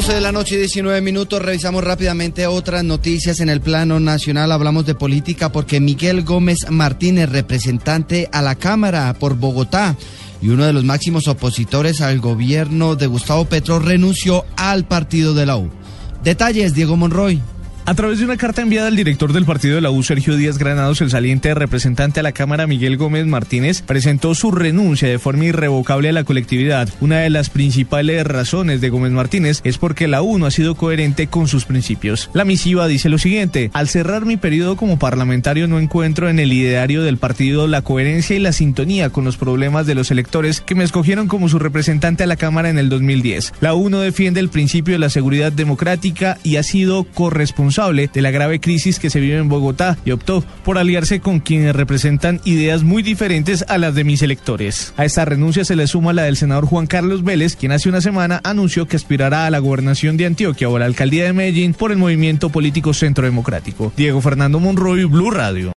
12 de la noche y 19 minutos. Revisamos rápidamente otras noticias en el plano nacional. Hablamos de política porque Miguel Gómez Martínez, representante a la Cámara por Bogotá, y uno de los máximos opositores al gobierno de Gustavo Petro renunció al partido de la U. Detalles, Diego Monroy. A través de una carta enviada al director del partido de la U, Sergio Díaz Granados, el saliente representante a la Cámara, Miguel Gómez Martínez, presentó su renuncia de forma irrevocable a la colectividad. Una de las principales razones de Gómez Martínez es porque la U no ha sido coherente con sus principios. La misiva dice lo siguiente, al cerrar mi periodo como parlamentario no encuentro en el ideario del partido la coherencia y la sintonía con los problemas de los electores que me escogieron como su representante a la Cámara en el 2010. La U no defiende el principio de la seguridad democrática y ha sido corresponsable de la grave crisis que se vive en Bogotá y optó por aliarse con quienes representan ideas muy diferentes a las de mis electores. A esta renuncia se le suma la del senador Juan Carlos Vélez, quien hace una semana anunció que aspirará a la gobernación de Antioquia o a la alcaldía de Medellín por el movimiento político Centro Democrático. Diego Fernando Monroy, Blue Radio.